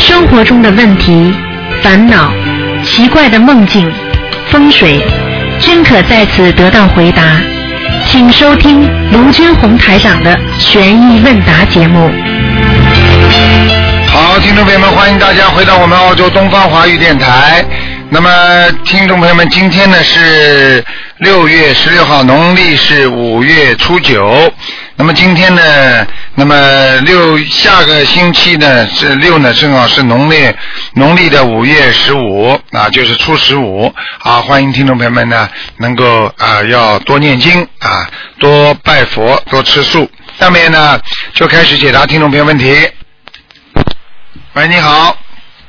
生活中的问题、烦恼、奇怪的梦境、风水，均可在此得到回答。请收听卢军红台长的悬疑问答节目。好，听众朋友们，欢迎大家回到我们澳洲东方华语电台。那么，听众朋友们，今天呢是六月十六号，农历是五月初九。那么今天呢，那么六下个星期呢是六呢，正好是农历农历的五月十五啊，就是初十五。啊，欢迎听众朋友们呢能够啊要多念经啊，多拜佛，多吃素。下面呢就开始解答听众朋友问题。喂，你好，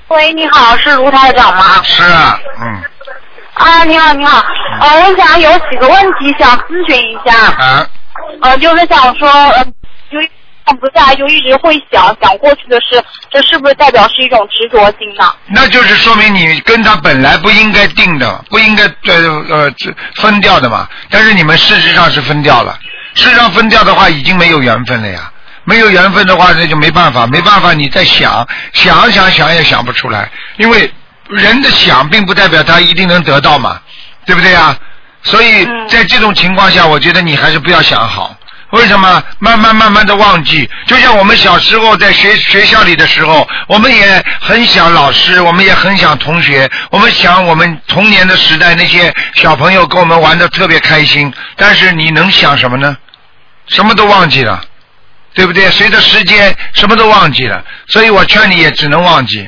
喂，你好，是卢台长吗？是啊，嗯啊，你好，你好，呃，我想有几个问题想咨询一下，啊，呃，就是想说，呃，就放不下，就一直会想想过去的事，这是不是代表是一种执着心呢？那就是说明你跟他本来不应该定的，不应该呃呃这分掉的嘛。但是你们事实上是分掉了，事实上分掉的话已经没有缘分了呀。没有缘分的话，那就没办法，没办法，你再想想想想也想不出来，因为人的想并不代表他一定能得到嘛，对不对呀？所以嗯在这种情况下，我觉得你还是不要想好。为什么？慢慢慢慢的忘记，就像我们小时候在学学校里的时候，我们也很想老师，我们也很想同学，我们想我们童年的时代那些小朋友跟我们玩的特别开心，但是你能想什么呢？什么都忘记了，对不对？随着时间，什么都忘记了，所以我劝你也只能忘记。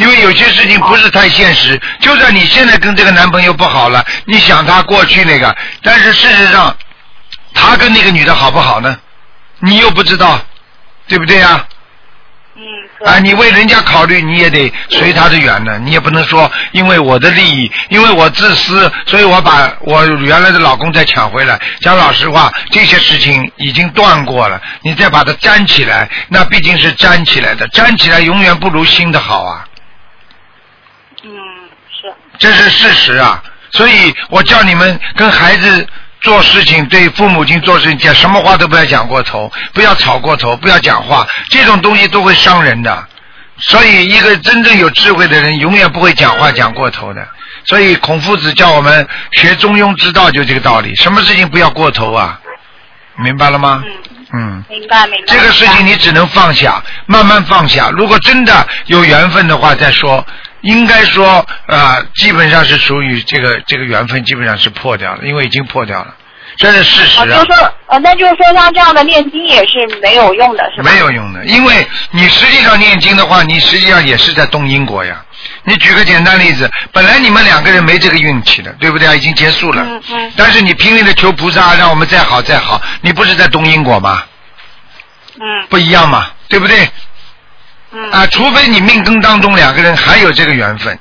因为有些事情不是太现实，就算你现在跟这个男朋友不好了，你想他过去那个，但是事实上，他跟那个女的好不好呢？你又不知道，对不对呀、嗯，啊，你为人家考虑，你也得随他的缘呢。你也不能说因为我的利益，因为我自私，所以我把我原来的老公再抢回来。讲老实话，这些事情已经断过了，你再把它粘起来，那毕竟是粘起来的，粘起来永远不如新的好啊。这是事实啊。所以我叫你们跟孩子做事情，对父母亲做事情，讲什么话都不要讲过头，不要吵过头，不要讲话，这种东西都会伤人的。所以，一个真正有智慧的人，永远不会讲话讲过头的。所以，孔夫子叫我们学中庸之道，就这个道理。什么事情不要过头啊？明白了吗？嗯，嗯。明白明白。这个事情你只能放下，慢慢放下。如果真的有缘分的话再说。应该说啊、呃基本上是属于这个这个缘分基本上是破掉了，因为已经破掉了，这是事。实啊啊，就，说呃，那就是说像这样的念经也是没有用的，是吧？没有用的。因为你实际上念经的话，你实际上也是在动因果呀。你举个简单例子，本来你们两个人没这个运气的，对不对啊？已经结束了。嗯嗯但是你拼命的求菩萨让我们再好再好，你不是在动因果吗？嗯不一样嘛，对不对？嗯啊，除非你命根当中两个人还有这个缘分，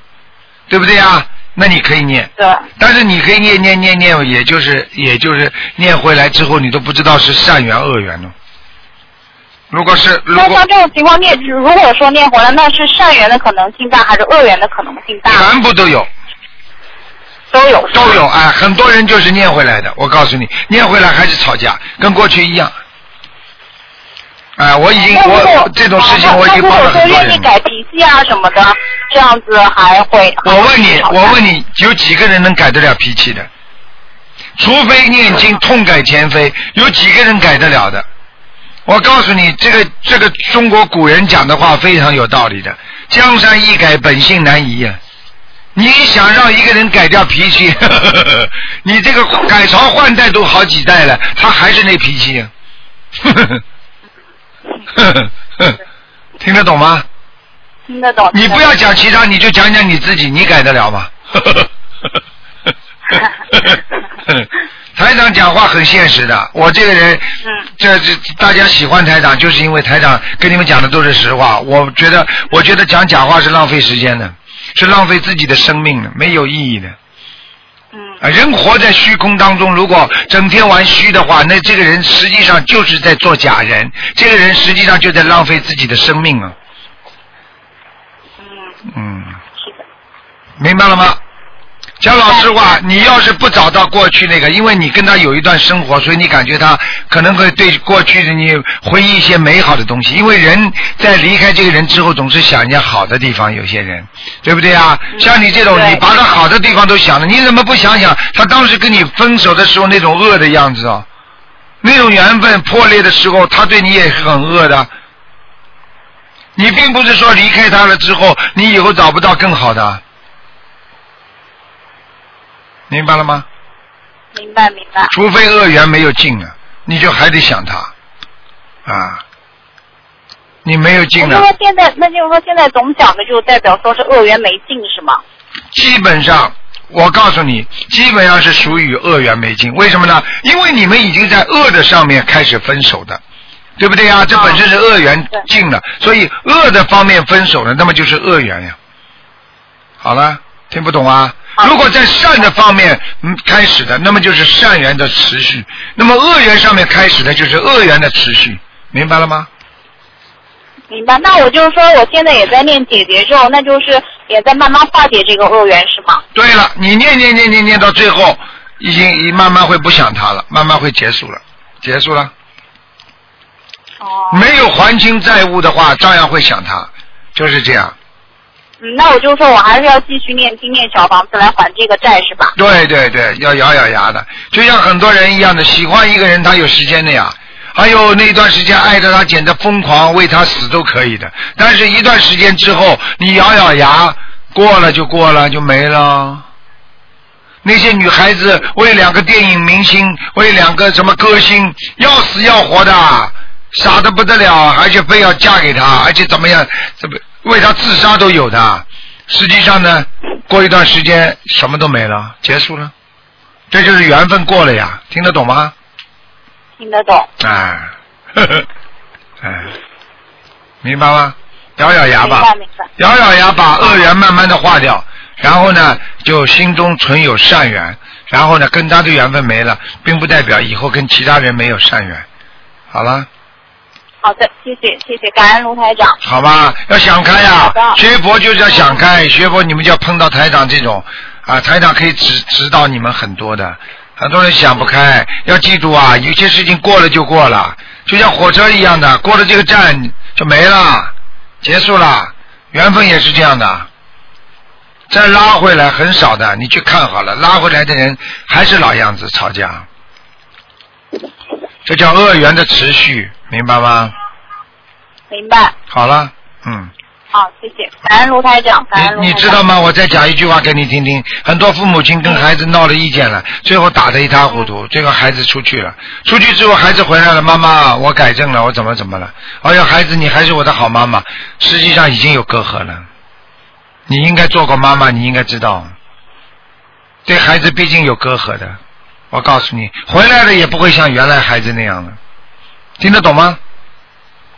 对不对呀？那你可以念，对，但是你可以念念念念，也就是也就是念回来之后，你都不知道是善缘恶缘呢。如果是如果那像这种情况念，如果说念回来，那是善缘的可能性大，还是恶缘的可能性大？全部都有都有，都有啊，很多人就是念回来的。我告诉你，念回来还是吵架，跟过去一样。哎，我已经我这种事情我已经那帮了如果说愿意。改脾气啊什么的，这样子还会。我问你，我问你，有几个人能改得了脾气的？除非念经痛改前非，有几个人改得了的？我告诉你，这个这个中国古人讲的话非常有道理的。江山易改，本性难移呀、你想让一个人改掉脾气，你这个改朝换代都好几代了，他还是那脾气 呀、听得懂吗？听得懂。你不要讲其他，你就讲讲你自己，你改得了吗？台长讲话很现实的，我这个人，嗯这这大家喜欢台长，就是因为台长跟你们讲的都是实话。我觉得，我觉得讲假话是浪费时间的，是浪费自己的生命的，没有意义的。嗯啊，人活在虚空当中，如果整天玩虚的话，那这个人实际上就是在做假人，这个人实际上就在浪费自己的生命啊。嗯，嗯，是的。明白了吗？讲老实话，你要是不找到过去那个，因为你跟他有一段生活，所以你感觉他可能会对过去的你回忆一些美好的东西。因为人在离开这个人之后，总是想一些好的地方，有些人，对不对啊？像你这种，你把他好的地方都想了，你怎么不想想他当时跟你分手的时候那种恶的样子啊？那种缘分破裂的时候，他对你也是很恶的。你并不是说离开他了之后，你以后找不到更好的，明白了吗？明白明白。除非恶缘没有尽啊，你就还得想他啊。你没有尽了那就，说现在，那就是说现在总讲的就代表说是恶缘没尽是吗？基本上，我告诉你，基本上是属于恶缘没尽。为什么呢？因为你们已经在恶的上面开始分手的，对不对呀？这本身是恶缘尽了，所以恶的方面分手了，那么就是恶缘呀。好了，听不懂啊？好如果在善的方面嗯开始的，那么就是善缘的持续；那么恶缘上面开始的，就是恶缘的持续。明白了吗？明白。那我就是说，我现在也在念解结咒，那就是也在慢慢化解这个恶缘是吗？对了，你念念念念念到最后，已经已慢慢会不想他了，慢慢会结束了，结束了。哦。没有还清债务的话，照样会想他，就是这样。嗯，那我就说我还是要继续念经念小房子来还这个债是吧？对对对，要咬咬牙的，就像很多人一样的，喜欢一个人他有时间的呀。还有那段时间爱着他，简直疯狂，为他死都可以的。但是，一段时间之后，你咬咬牙，过了就过了，就没了。那些女孩子为两个电影明星，为两个什么歌星，要死要活的，傻的不得了，而且非要嫁给他，而且怎么样，怎么为他自杀都有的。实际上呢，过一段时间什么都没了，结束了，这就是缘分过了呀，听得懂吗？听得懂。哎，呵呵，哎，明白吗？咬咬牙吧。咬咬牙把恶缘慢慢的化掉，然后呢，就心中存有善缘，然后呢，跟他的缘分没了，并不代表以后跟其他人没有善缘。好了，好的，谢谢谢谢，感恩卢台长。好吧，要想开呀、学佛就是要想开，学佛你们就要碰到台长这种啊，台长可以指指导你们很多的。很多人想不开，要记住啊，有些事情过了就过了，就像火车一样的，过了这个站就没了，结束了。缘分也是这样的，再拉回来很少的，你去看好了，拉回来的人还是老样子吵架，这叫恶缘的持续，明白吗？明白。好了，嗯。好，谢谢，感恩卢台长，感恩卢你台长。你知道吗？我再讲一句话给你听听。很多父母亲跟孩子闹了意见了，最后打得一塌糊涂。最后孩子出去了，出去之后孩子回来了，妈妈，我改正了，我怎么怎么了？哎呀，孩子，你还是我的好妈妈。实际上已经有隔阂了。你应该做过妈妈，你应该知道，对孩子毕竟有隔阂的。我告诉你，回来了也不会像原来孩子那样的。听得懂吗？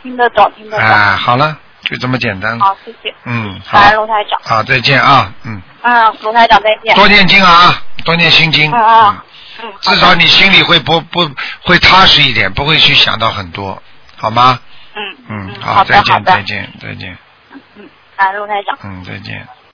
听得懂，听得懂。哎，好了，就这么简单。好，谢谢，嗯，好感，恩卢台长。好，再见啊，嗯。嗯，卢台长再见。多念经啊，多念心经，嗯嗯嗯，至少你心里会不不会踏实一点，不会去想到很多，好吗？嗯嗯，好的再见，再见，再见，嗯，感恩卢台长。嗯，再见。